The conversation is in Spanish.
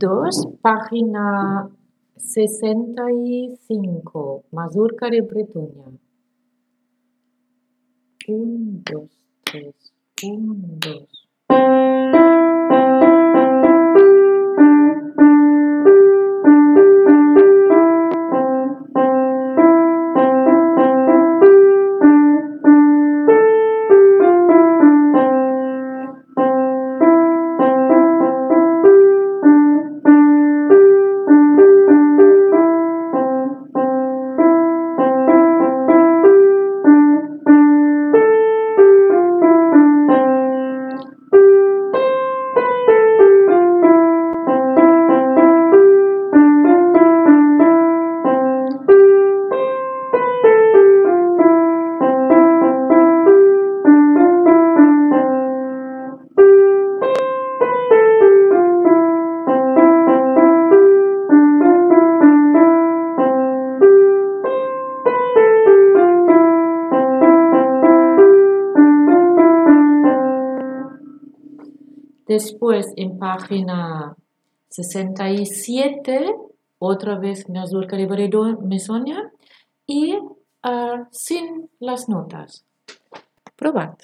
2, página 65, Mazurca de Bretonia. 1, 2, 3, 1, 2. Después, en página 67, otra vez mazurca de Bredonia y uh, sin las notas. Probad.